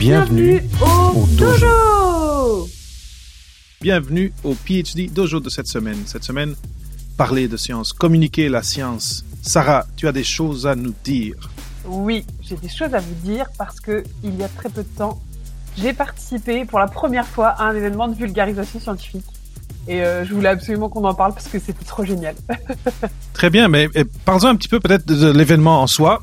Bienvenue. au, au dojo. dojo. Bienvenue au PhD Dojo de cette semaine. Cette semaine, parler de science, communiquer la science. Sarah, tu as des choses à nous dire. Oui, j'ai des choses à vous dire parce que il y a très peu de temps, j'ai participé pour la première fois à un événement de vulgarisation scientifique. Et euh, je voulais absolument qu'on en parle parce que c'était trop génial. Très bien, mais eh, parlons un petit peu peut-être de, l'événement en soi,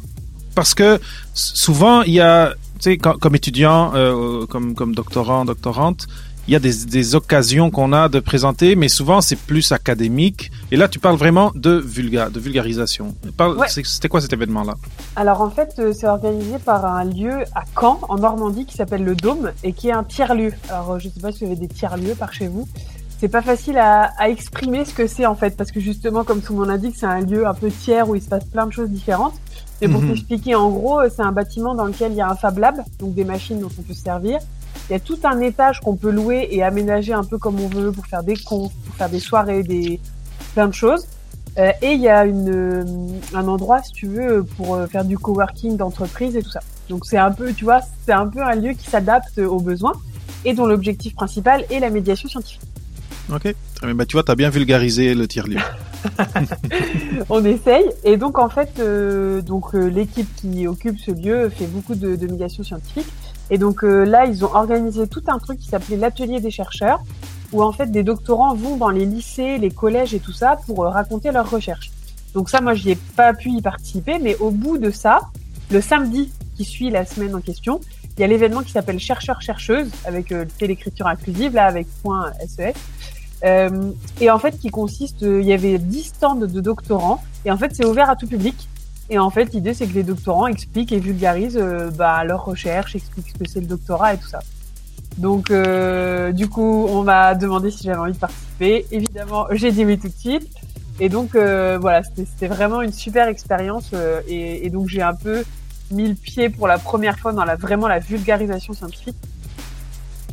parce que souvent il y a, sais, quand- comme étudiant, euh, comme comme doctorant, doctorante, il y a des, des occasions qu'on a de présenter, mais souvent c'est plus académique. Et là, tu parles vraiment de vulga, de vulgarisation. Parle- Ouais. c'est- C'était quoi cet événement-là? Alors en fait, euh, c'est organisé par un lieu à Caen, en Normandie, qui s'appelle le Dôme et qui est un tiers-lieu. Alors euh, je sais pas si vous avez des tiers-lieux par chez vous. C'est pas facile à, à exprimer ce que c'est en fait, parce que justement, comme tout le monde l'indique, c'est un lieu un peu tiers où il se passe plein de choses différentes. Mais pour Mhm. t'expliquer, en gros, euh, c'est un bâtiment dans lequel il y a un Fab Lab, donc des machines dont on peut se servir. Il y a tout un étage qu'on peut louer et aménager un peu comme on veut pour faire des confs, pour faire des soirées, des plein de choses. Euh, et il y a une, euh, un endroit, si tu veux, pour euh, faire du coworking d'entreprise et tout ça. Donc c'est un peu, tu vois, c'est un peu un lieu qui s'adapte aux besoins et dont l'objectif principal est la médiation scientifique. Ok. Bien. Bah, tu vois, tu as bien vulgarisé le tiers-lieu. On essaye. Et donc en fait, euh, donc euh, l'équipe qui occupe ce lieu fait beaucoup de, de médiation scientifique. Et donc euh, là, ils ont organisé tout un truc qui s'appelait l'atelier des chercheurs, où en fait des doctorants vont dans les lycées, les collèges et tout ça pour euh, raconter leurs recherches. Donc ça, moi, j'y ai pas pu y participer, mais au bout de ça, le samedi qui suit la semaine en question, il y a l'événement qui s'appelle chercheurs chercheuses avec euh, l'écriture inclusive là avec SES. Euh, et en fait, qui consiste, euh, il y avait 10 stands de doctorants, et en fait, c'est ouvert à tout public. Et en fait, l'idée, c'est que les doctorants expliquent et vulgarisent euh, bah, leurs recherches, expliquent ce que c'est le doctorat et tout ça. Donc, euh, du coup, on m'a demandé si j'avais envie de participer. Évidemment, j'ai dit oui tout de suite. Et donc, voilà, c'était vraiment une super expérience. et, et donc, j'ai un peu mis le pied pour la première fois dans la vraiment la vulgarisation scientifique.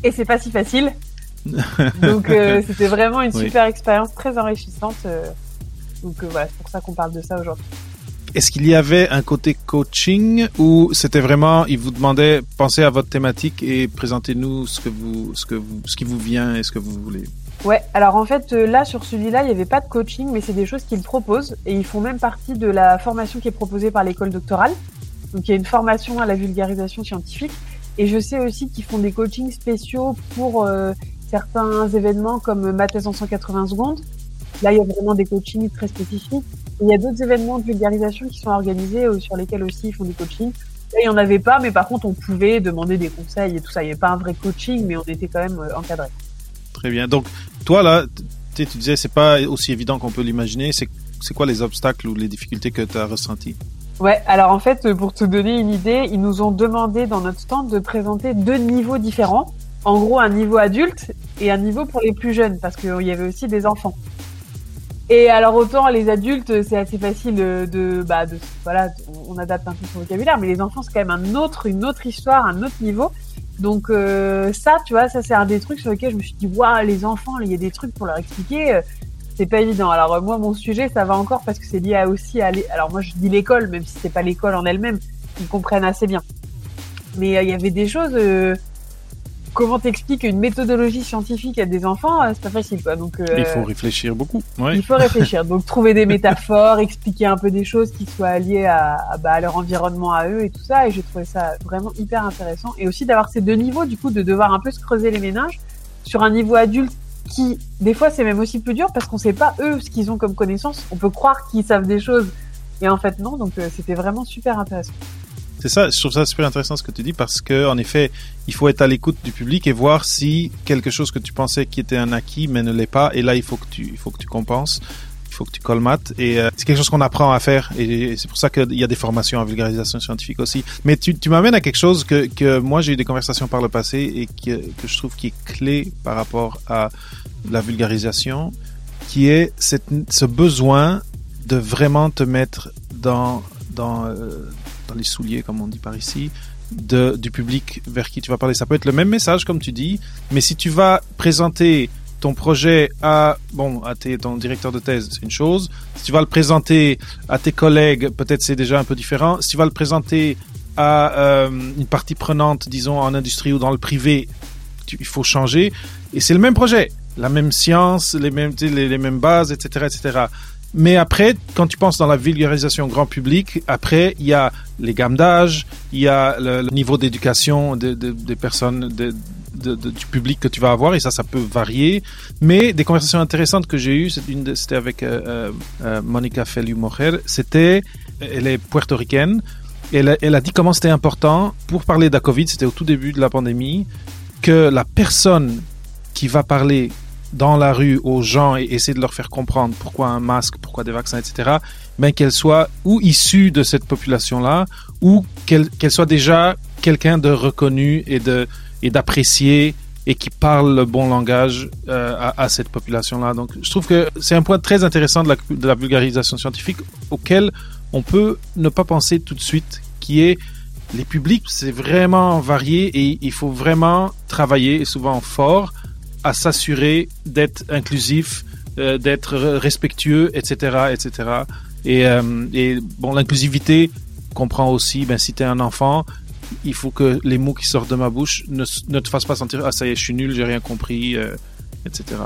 Et c'est pas si facile. Donc euh, c'était vraiment une Oui. super expérience très enrichissante. euh, donc euh, voilà, c'est pour ça qu'on parle de ça aujourd'hui. Est-ce qu'il y avait un côté coaching ou c'était vraiment, il vous demandait, pensez à votre thématique et présentez-nous ce que vous, ce que vous, ce qui vous vient et ce que vous voulez? Ouais, alors en fait là sur celui-là, il n'y avait pas de coaching, mais c'est des choses qu'ils proposent et ils font même partie de la formation qui est proposée par l'école doctorale. Donc il y a une formation à la vulgarisation scientifique et je sais aussi qu'ils font des coachings spéciaux pour euh, certains événements comme ma thèse en 180 secondes. Là, il y a vraiment des coachings très spécifiques. Et il y a d'autres événements de vulgarisation qui sont organisés euh, sur lesquels aussi ils font des coachings. Là, il n'y en avait pas, mais par contre, on pouvait demander des conseils et tout ça. Il n'y avait pas un vrai coaching, mais on était quand même euh, encadré. Très bien. Donc, toi là, tu disais, c'est pas aussi évident qu'on peut l'imaginer. C'est, c'est quoi les obstacles ou les difficultés que tu as ressenties? Ouais, alors en fait, pour te donner une idée, ils nous ont demandé dans notre stand de présenter deux niveaux différents. En gros, un niveau adulte et un niveau pour les plus jeunes, parce qu'il y avait aussi des enfants. Et alors autant les adultes, c'est assez facile de, bah, de, voilà, on adapte un peu son vocabulaire, mais les enfants c'est quand même un autre, une autre histoire, un autre niveau. Donc euh, ça, tu vois, ça c'est un des trucs sur lesquels je me suis dit, waouh, les enfants, il y a des trucs pour leur expliquer. c'est pas évident. Alors euh, moi, mon sujet, ça va encore parce que c'est lié à- aussi à. Alors moi, je dis l'école, même si c'est pas l'école en elle-même, ils comprennent assez bien. Mais euh, il y avait des choses. euh, comment t'expliques une méthodologie scientifique à des enfants euh, C'est pas facile, quoi. Donc euh, Il faut réfléchir beaucoup. Ouais. il faut réfléchir. Donc trouver des métaphores, expliquer un peu des choses qui soient liées à, à, bah, à leur environnement à eux et tout ça. Et j'ai trouvé ça vraiment hyper intéressant. Et aussi d'avoir ces deux niveaux, du coup, de devoir un peu se creuser les méninges sur un niveau adulte qui, des fois, c'est même aussi plus dur parce qu'on sait pas eux ce qu'ils ont comme connaissances. On peut croire qu'ils savent des choses et en fait non. Donc euh, c'était vraiment super intéressant. C'est ça, je trouve ça super intéressant ce que tu dis parce que, en effet, il faut être à l'écoute du public et voir si quelque chose que tu pensais qui était un acquis mais ne l'est pas. Et là, il faut que tu, il faut que tu compenses. il faut que tu colmates. Et euh, c'est quelque chose qu'on apprend à faire. Et, c'est pour ça qu'il y a des formations en vulgarisation scientifique aussi. Mais tu, tu m'amènes à quelque chose que, que moi j'ai eu des conversations par le passé et que, que je trouve qui est clé par rapport à la vulgarisation, qui est cette, ce besoin de vraiment te mettre dans dans euh, dans les souliers, comme on dit par ici, du public vers qui tu vas parler. Ça peut être le même message, comme tu dis, mais si tu vas présenter ton projet à bon à tes, ton directeur de thèse, c'est une chose. Si tu vas le présenter à tes collègues, peut-être c'est déjà un peu différent. Si tu vas le présenter à euh, une partie prenante, disons en industrie ou dans le privé, il faut changer. Et c'est le même projet, la même science, les mêmes les mêmes bases, etc., etc. Mais après, quand tu penses dans la vulgarisation grand public, après, il y a les gammes d'âge, il y a le, niveau d'éducation de, de, des personnes, du public que tu vas avoir, et ça, ça peut varier. Mais des conversations intéressantes que j'ai eues, c'était avec euh, euh, Monica Feliu-Mojer, c'était, elle est puertoricaine, elle, elle a dit comment c'était important, pour parler de la Covid, c'était au tout début de la pandémie, que la personne qui va parler dans la rue aux gens et essayer de leur faire comprendre pourquoi un masque, pourquoi des vaccins, etc., mais qu'elle soit ou issue de cette population-là, ou qu'elle qu'elle soit déjà quelqu'un de reconnu et de et d'apprécier et qui parle le bon langage euh, à, à, cette population-là. Donc, je trouve que c'est un point très intéressant de la, de la vulgarisation scientifique auquel on peut ne pas penser tout de suite, qui est les publics, c'est vraiment varié et il faut vraiment travailler, souvent fort, à s'assurer d'être inclusif, euh, d'être respectueux, etc., etc. Et, euh, et bon, l'inclusivité comprend aussi, ben, si tu es un enfant, il faut que les mots qui sortent de ma bouche ne, ne te fassent pas sentir ah ça y est, je suis nul, j'ai rien compris, euh, etc.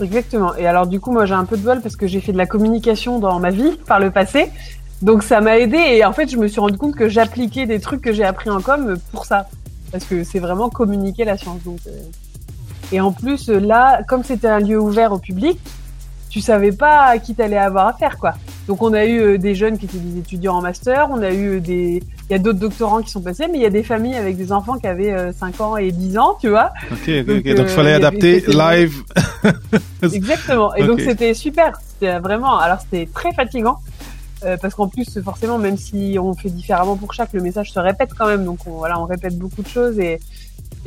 Exactement. Et alors du coup, moi j'ai un peu de bol parce que j'ai fait de la communication dans ma vie par le passé. Donc ça m'a aidé et en fait je me suis rendu compte que j'appliquais des trucs que j'ai appris en com pour ça. Parce que c'est vraiment communiquer la science. Donc, euh... Et en plus, là, comme c'était un lieu ouvert au public, tu savais pas à qui t'allais avoir affaire, quoi. Donc on a eu euh, des jeunes qui étaient des étudiants en master, on a eu euh, des, il y a d'autres doctorants qui sont passés, mais il y a des familles avec des enfants qui avaient euh, 5 ans et 10 ans, tu vois. Ok, ok, donc, il donc fallait adapter avait, live. Exactement. Et okay. donc c'était super. C'était vraiment, alors c'était très fatigant. Euh, parce qu'en plus, forcément, même si on fait différemment pour chaque, le message se répète quand même. Donc on, voilà, on répète beaucoup de choses et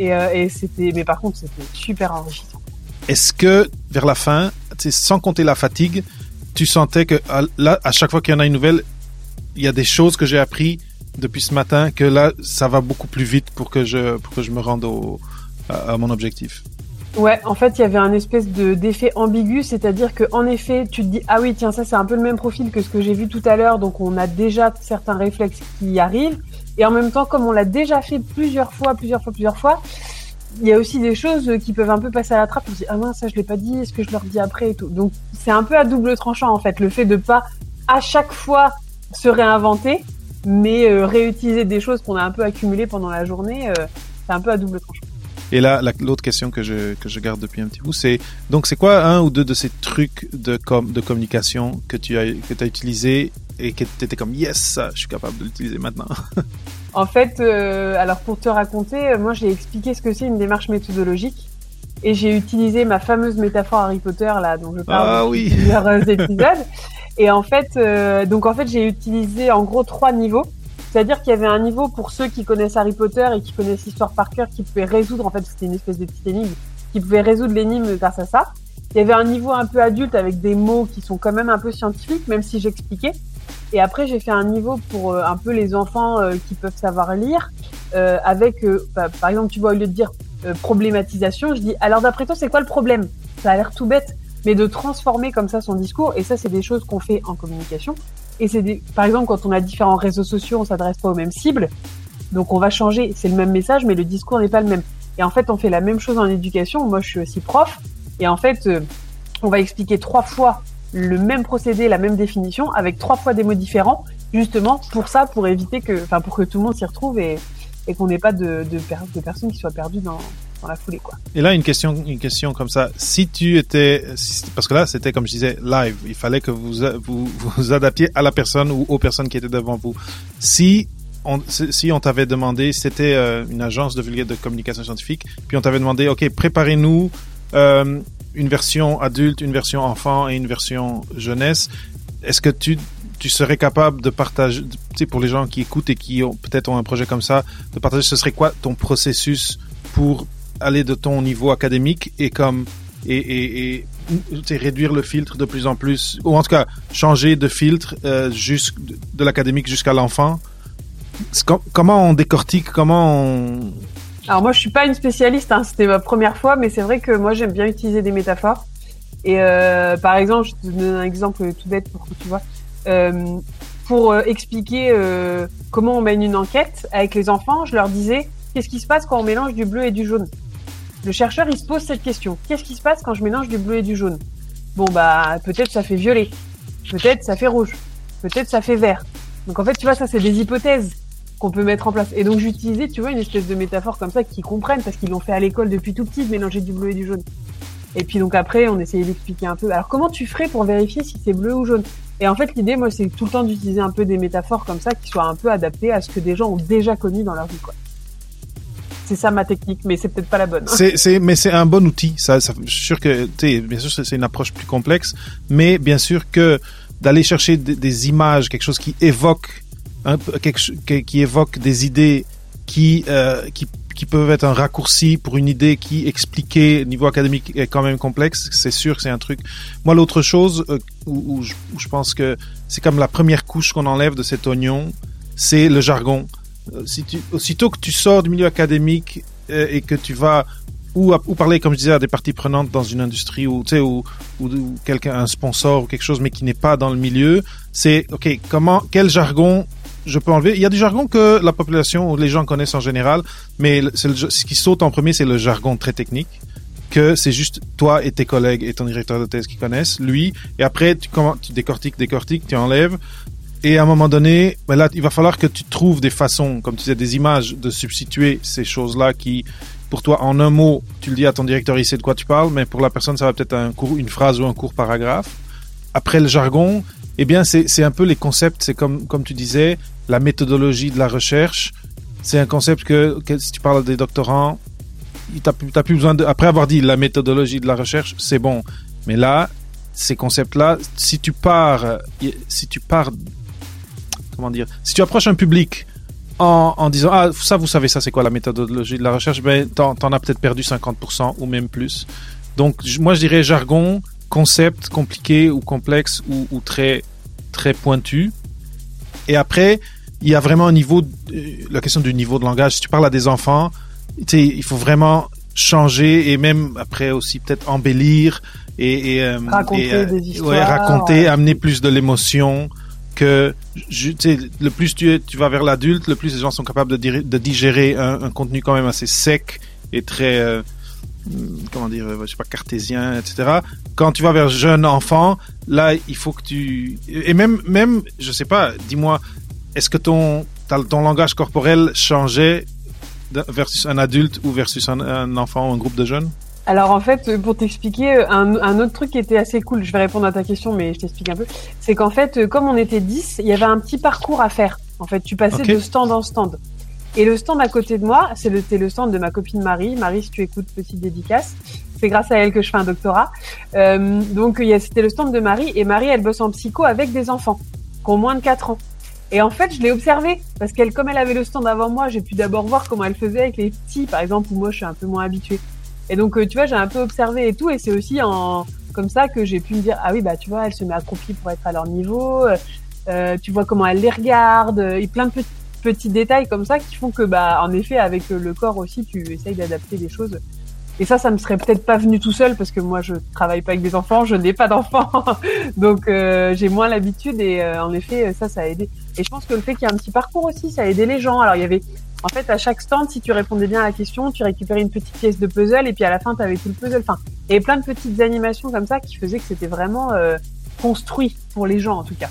et, euh, et c'était, mais par contre, c'était super enrichissant. Est-ce que vers la fin, sans compter la fatigue, tu sentais que là, à chaque fois qu'il y en a une nouvelle, il y a des choses que j'ai appris depuis ce matin que là, ça va beaucoup plus vite pour que je, pour que je me rende au, à, à mon objectif? Ouais, en fait, il y avait un espèce de d'effet ambigu, c'est-à-dire que en effet, tu te dis ah oui, tiens, ça c'est un peu le même profil que ce que j'ai vu tout à l'heure, donc on a déjà certains réflexes qui arrivent, et en même temps, comme on l'a déjà fait plusieurs fois, plusieurs fois, plusieurs fois, il y a aussi des choses qui peuvent un peu passer à la trappe. On se dit ah mince, ça je l'ai pas dit, est-ce que je leur dis après et tout. Donc c'est un peu à double tranchant en fait, le fait de pas à chaque fois se réinventer, mais euh, réutiliser des choses qu'on a un peu accumulées pendant la journée, euh, c'est un peu à double tranchant. Et là, l'autre question que je, que je garde depuis un petit bout, c'est donc c'est quoi un ou deux de ces trucs de, com, de communication que tu as, que as utilisé et que tu étais comme yes, je suis capable de l'utiliser maintenant En fait, euh, alors pour te raconter, moi j'ai expliqué ce que c'est une démarche méthodologique et j'ai utilisé ma fameuse métaphore Harry Potter là dont je parle ah, oui. plusieurs épisodes. Et en fait, euh, donc en fait j'ai utilisé en gros trois niveaux. C'est-à-dire qu'il y avait un niveau pour ceux qui connaissent Harry Potter et qui connaissent l'histoire par cœur, qui pouvaient résoudre, en fait, c'était une espèce de petite énigme, qui pouvaient résoudre l'énigme grâce à ça. Il y avait un niveau un peu adulte avec des mots qui sont quand même un peu scientifiques, même si j'expliquais. Et après, j'ai fait un niveau pour euh, un peu les enfants euh, qui peuvent savoir lire, euh, avec, bah, par exemple, tu vois, au lieu de dire problématisation, je dis, alors d'après toi, c'est quoi le problème? Ça a l'air tout bête, mais de transformer comme ça son discours, et ça, c'est des choses qu'on fait en communication. Et c'est des... par exemple quand on a différents réseaux sociaux, on s'adresse pas aux mêmes cibles. Donc on va changer, c'est le même message, mais le discours n'est pas le même. Et en fait, on fait la même chose en éducation. Moi, je suis aussi prof, et en fait, on va expliquer trois fois le même procédé, la même définition, avec trois fois des mots différents, justement pour ça, pour éviter que, enfin, pour que tout le monde s'y retrouve et, et qu'on n'ait pas de, de, de, personnes qui soient perdues dans, dans la foulée, quoi. Et là, une question, une question comme ça. Si tu étais, parce que là, c'était comme je disais, live. Il fallait que vous vous vous adaptiez à la personne ou aux personnes qui étaient devant vous. Si on, si on t'avait demandé, c'était euh, une agence de de communication scientifique, puis on t'avait demandé, ok, préparez-nous euh, une version adulte, une version enfant et une version jeunesse. Est-ce que tu tu serais capable de partager, tu sais, pour les gens qui écoutent et qui ont peut-être ont un projet comme ça, de partager, ce serait quoi ton processus pour aller de ton niveau académique et comme et, et, et réduire le filtre de plus en plus, ou en tout cas changer de filtre euh, de l'académique jusqu'à l'enfant? Comment on décortique, comment on... Alors moi, je suis pas une spécialiste, hein, c'était ma première fois, mais c'est vrai que moi, j'aime bien utiliser des métaphores. Et euh, par exemple, je te donne un exemple tout bête pour que tu vois. Euh, pour euh, expliquer euh, comment on mène une enquête avec les enfants, je leur disais qu'est-ce qui se passe quand on mélange du bleu et du jaune? Le chercheur, il se pose cette question. Qu'est-ce qui se passe quand je mélange du bleu et du jaune? Bon bah peut-être ça fait violet, peut-être ça fait rouge, peut-être ça fait vert. Donc en fait, tu vois, ça c'est des hypothèses qu'on peut mettre en place. Et donc j'utilisais, tu vois, une espèce de métaphore comme ça qu'ils comprennent parce qu'ils l'ont fait à l'école depuis tout petit de mélanger du bleu et du jaune. Et puis donc après, on essayait d'expliquer un peu. Alors comment tu ferais pour vérifier si c'est bleu ou jaune? Et en fait, l'idée, moi, c'est tout le temps d'utiliser un peu des métaphores comme ça qui soient un peu adaptées à ce que des gens ont déjà connu dans leur vie, quoi. C'est ça ma technique, mais c'est peut-être pas la bonne. hein. C'est, c'est, mais c'est un bon outil. Ça, je suis sûr que, bien sûr, c'est une approche plus complexe, mais bien sûr que d'aller chercher des images, quelque chose qui évoque, un, peu- quelque, qui, évoque des idées qui, euh, qui, qui peuvent être un raccourci pour une idée qui, expliquée au niveau académique, est quand même complexe. C'est sûr c'est un truc. Moi, l'autre chose euh, où, où je, où je pense que c'est comme la première couche qu'on enlève de cet oignon, c'est le jargon. Euh, Si tu, aussitôt que tu sors du milieu académique euh, et que tu vas ou, ou parler, comme je disais, à des parties prenantes dans une industrie ou, tu sais, ou, ou quelqu'un, un sponsor ou quelque chose, mais qui n'est pas dans le milieu, c'est, OK, comment, quel jargon je peux enlever? Il y a du jargon que la population les gens connaissent en général, mais ce qui saute en premier, c'est le jargon très technique que c'est juste toi et tes collègues et ton directeur de thèse qui connaissent, lui, et après tu, comment, tu décortiques, décortiques, tu enlèves, et à un moment donné, ben là, il va falloir que tu trouves des façons, comme tu disais, des images de substituer ces choses-là qui, pour toi, en un mot, tu le dis à ton directeur, il sait de quoi tu parles, mais pour la personne, ça va peut-être un une phrase ou un court paragraphe. Après le jargon, eh bien, c'est un peu les concepts, c'est comme, comme tu disais, la méthodologie de la recherche. C'est un concept que, si tu parles des doctorants, t'as plus, besoin de, après avoir dit la méthodologie de la recherche, c'est bon. Mais là, ces concepts-là, si tu pars, si tu pars, comment dire, si tu approches un public en, en disant ah ça vous savez ça c'est quoi la méthodologie de la recherche, ben t'en, as peut-être perdu 50% ou même plus. Donc moi je dirais jargon, concept compliqué ou complexe ou, ou très très pointu. Et après il y a vraiment un niveau, euh, la question du niveau de langage. Si tu parles à des enfants, tu sais, il faut vraiment changer et même après aussi peut-être embellir et, et, euh, Raconter et, euh, des histoires, ouais, raconter, ouais. amener plus de l'émotion que je- tu sais, le plus tu, es- tu vas vers l'adulte, le plus les gens sont capables de, digérer un, un contenu quand même assez sec et très euh, comment dire, euh, je sais pas cartésien, etc. Quand tu vas vers jeune enfant, là il faut que tu et même même je sais pas, dis-moi, est-ce que ton ton langage corporel changeait versus un adulte ou versus un, un enfant ou un groupe de jeunes? Alors en fait, euh, pour t'expliquer, euh, un, un autre truc qui était assez cool, je vais répondre à ta question, mais je t'explique un peu, c'est qu'en fait, euh, comme on était 10, il y avait un petit parcours à faire. En fait, tu passais de stand en stand. Et le stand à côté de moi, c'est le, le stand de ma copine Marie. Marie, si tu écoutes, petite dédicace. C'est grâce à elle que je fais un doctorat. Euh, donc, c'était le stand de Marie. Et Marie, elle bosse en psycho avec des enfants qui ont moins de 4 ans. Et en fait, je l'ai observée parce qu'elle, comme elle avait le stand avant moi, j'ai pu d'abord voir comment elle faisait avec les petits, par exemple, où moi je suis un peu moins habituée. Et donc, euh, tu vois, j'ai un peu observé et tout, et c'est aussi en comme ça que j'ai pu me dire, ah oui, bah tu vois, elle se met accroupie pour être à leur niveau. euh, tu vois comment elle les regarde, et plein de petits, petits détails comme ça qui font que, bah, en effet, avec le corps aussi, tu essayes d'adapter des choses. Et ça, ça me serait peut-être pas venu tout seul parce que moi, je travaille pas avec des enfants, je n'ai pas d'enfants, donc euh, j'ai moins l'habitude et euh, en effet, ça, ça a aidé. Et je pense que le fait qu'il y ait un petit parcours aussi, ça a aidé les gens. Alors il y avait en fait, à chaque stand, si tu répondais bien à la question, tu récupérais une petite pièce de puzzle et puis à la fin, tu avais tout le puzzle. Enfin, il y avait plein de petites animations comme ça qui faisaient que c'était vraiment euh, construit pour les gens, en tout cas.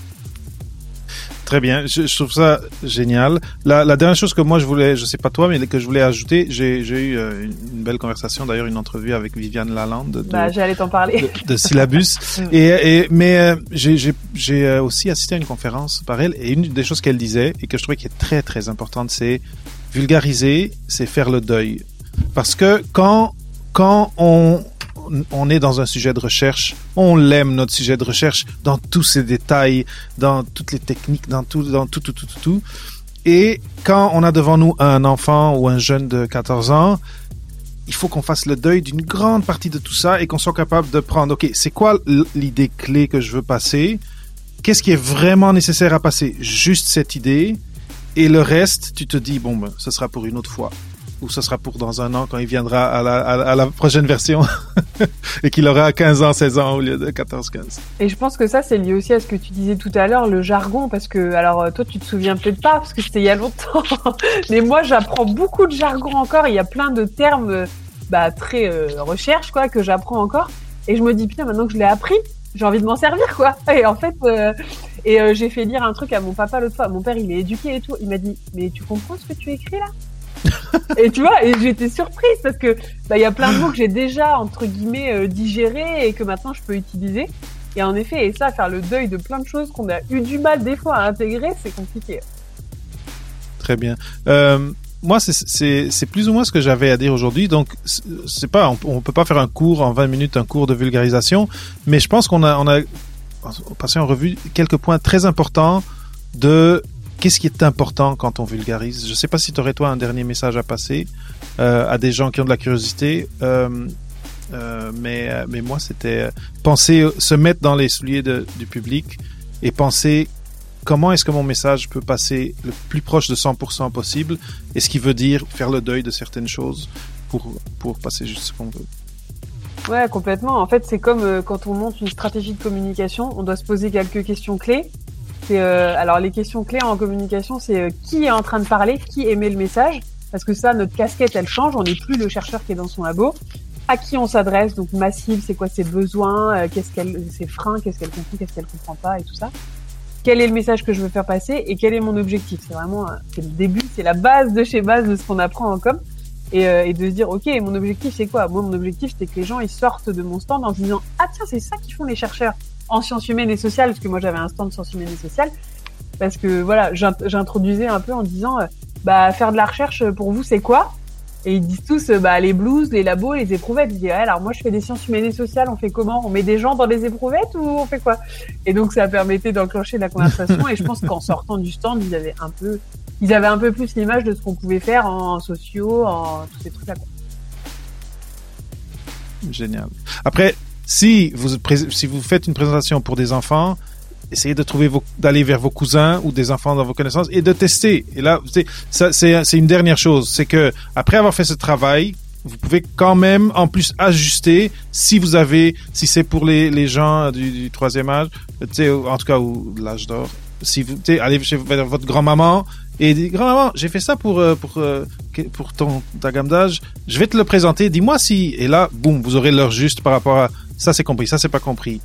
Très bien, je, je trouve ça génial. La, la dernière chose que moi je voulais, je sais pas toi, mais que je voulais ajouter, j'ai eu euh, une belle conversation, d'ailleurs une entrevue avec Viviane Lalande de, Bah, j'allais t'en parler. de, de Syllabus. Mm. et, et mais euh, j'ai euh, aussi assisté à une conférence par elle et une des choses qu'elle disait et que je trouvais qui est très très importante, c'est vulgariser, c'est faire le deuil. Parce que quand quand on on est dans un sujet de recherche, on l'aime notre sujet de recherche dans tous ses détails, dans toutes les techniques, dans tout, dans tout, tout, tout, tout, tout. Et quand on a devant nous un enfant ou un jeune de 14 ans, il faut qu'on fasse le deuil d'une grande partie de tout ça et qu'on soit capable de prendre, OK, c'est quoi l'idée clé que je veux passer? Qu'est-ce qui est vraiment nécessaire à passer? Juste cette idée. Et le reste, tu te dis, bon, ben, ce sera pour une autre fois ou ce sera pour dans un an quand il viendra à la, à, la prochaine version et qu'il aura 15 ans, 16 ans au lieu de 14, 15. Et je pense que ça, c'est lié aussi à ce que tu disais tout à l'heure, le jargon, parce que, alors, toi, tu te souviens peut-être pas, parce que c'était il y a longtemps, mais moi, j'apprends beaucoup de jargon encore, il y a plein de termes, bah, très euh, recherche, quoi, que j'apprends encore, et je me dis, putain, maintenant que je l'ai appris, j'ai envie de m'en servir, quoi. Et en fait, euh, et euh, j'ai fait lire un truc à mon papa l'autre fois. Mon père, il est éduqué et tout. Il m'a dit, mais tu comprends ce que tu écris là? Et tu vois, et j'étais surprise parce que bah il y a plein de mots que j'ai déjà entre guillemets euh, digérés et que maintenant je peux utiliser. Et en effet, et ça, faire le deuil de plein de choses qu'on a eu du mal des fois à intégrer, c'est compliqué. Très bien. Euh, moi, c'est plus ou moins ce que j'avais à dire aujourd'hui. Donc, c'est pas, on, peut pas faire un cours en 20 minutes, un cours de vulgarisation, mais je pense qu'on a, on a passé en revue quelques points très importants de qu'est-ce qui est important quand on vulgarise? Je ne sais pas si tu aurais toi un dernier message à passer euh, à des gens qui ont de la curiosité, euh, euh, mais, mais moi c'était penser, se mettre dans les souliers du public et penser comment est-ce que mon message peut passer le plus proche de 100% possible et ce qui veut dire faire le deuil de certaines choses pour, pour passer juste ce qu'on veut. Ouais, complètement. En fait, c'est comme quand on monte une stratégie de communication, on doit se poser quelques questions clés euh, alors les questions clés en communication, c'est euh, qui est en train de parler, qui émet le message, parce que ça, notre casquette, elle change. On n'est plus le chercheur qui est dans son labo. À qui on s'adresse, donc massive, c'est quoi ses besoins, euh, qu'est-ce qu'elle, ses freins, qu'est-ce qu'elle comprend, qu'est-ce qu'elle comprend pas, et tout ça. Quel est le message que je veux faire passer et quel est mon objectif? C'est vraiment, c'est le début, c'est la base de chez base de ce qu'on apprend en com. Et, et, de se dire ok mon objectif c'est quoi? Moi mon objectif c'est que les gens ils sortent de mon stand en se disant ah tiens c'est ça qu'ils font les chercheurs en sciences humaines et sociales, parce que moi j'avais un stand de sciences humaines et sociales, parce que voilà, j'introduisais un peu en disant, euh, bah faire de la recherche pour vous c'est quoi? Et ils disent tous, bah les blues, les labos, les éprouvettes. Je alors moi je fais des sciences humaines et sociales, on fait comment? On met des gens dans les éprouvettes ou on fait quoi? Et donc ça permettait d'enclencher la conversation. et je pense qu'en sortant du stand, ils avaient un peu, ils avaient un peu plus l'image de ce qu'on pouvait faire en sociaux, en tous ces trucs-là. Génial. Après, si vous, si vous faites une présentation pour des enfants, essayez de trouver d'aller vers vos cousins ou des enfants dans vos connaissances et de tester. Et là, c'est une dernière chose, c'est que après avoir fait ce travail, vous pouvez quand même en plus ajuster si vous avez, si c'est pour les, les gens du, troisième âge, en tout cas ou l'âge d'or. Si vous allez chez votre grand-maman et dit grand-maman, j'ai fait ça pour euh, pour euh, pour ton ta gamme d'âge, je vais te le présenter, dis-moi si et là, boum, vous aurez l'heure juste par rapport à ça c'est compris, ça c'est pas compris.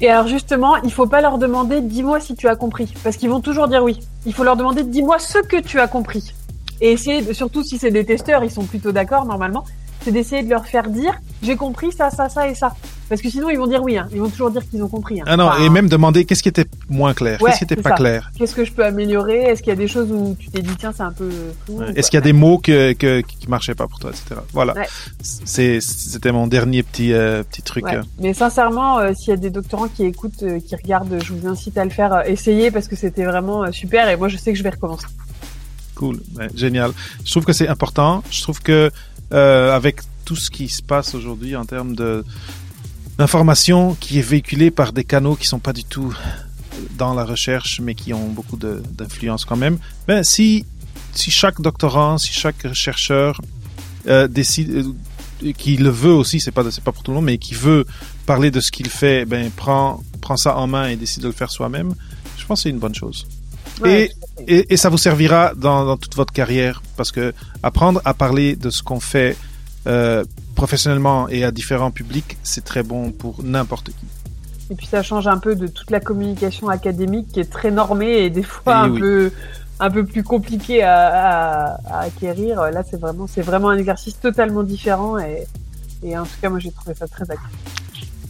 Et alors justement, il faut pas leur demander dis-moi si tu as compris, parce qu'ils vont toujours dire oui. Il faut leur demander dis-moi ce que tu as compris. Et essayer, surtout si c'est des testeurs, ils sont plutôt d'accord normalement c'est d'essayer de leur faire dire j'ai compris ça, ça, ça et ça. Parce que sinon ils vont dire oui, hein. ils vont toujours dire qu'ils ont compris. Hein. Ah non, et même demander qu'est-ce qui était moins clair, qu'est-ce qui était pas clair. Qu'est-ce que je peux améliorer? Est-ce qu'il y a des choses où tu t'es dit tiens c'est un peu flou Est-ce qu'il y a des mots que, que, qui marchaient pas pour toi, etc. Voilà. C'est c'était mon dernier petit euh, petit truc. Euh. Mais sincèrement, euh, s'il y a des doctorants qui écoutent, qui regardent, je vous incite à le faire, essayer parce que c'était vraiment super et moi je sais que je vais recommencer. Cool, génial. Je trouve que c'est important. Je trouve que euh, avec tout ce qui se passe aujourd'hui en termes de d'information qui est véhiculée par des canaux qui sont pas du tout dans la recherche, mais qui ont beaucoup d'influence quand même. Ben, si si chaque doctorant, si chaque chercheur euh, décide, euh, qui le veut aussi, c'est pas c'est pas pour tout le monde, mais qui veut parler de ce qu'il fait, ben prend prend ça en main et décide de le faire soi-même. Je pense que c'est une bonne chose. Et, et, et, ça vous servira dans, dans, toute votre carrière parce que apprendre à parler de ce qu'on fait euh, professionnellement et à différents publics, c'est très bon pour n'importe qui. Et puis ça change un peu de toute la communication académique qui est très normée et des fois un peu un peu plus compliqué à, à, acquérir. Là, c'est vraiment c'est vraiment un exercice totalement différent et, et en tout cas, moi, j'ai trouvé ça très agréable.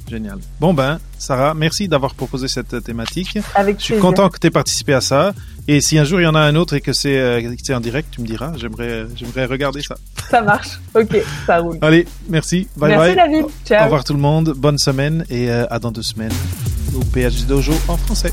Génial. Bon ben, Sarah, merci d'avoir proposé cette thématique. Avec Je suis content que tu aies participé à ça. Et si un jour il y en a un autre et que c'est euh, en direct, tu me diras. J'aimerais, j'aimerais regarder ça. Ça marche. Ok, ça roule. Allez, merci. Bye Merci bye. David. Au Ciao. revoir tout le monde. Bonne semaine et euh, à dans deux semaines au PhD Dojo en français.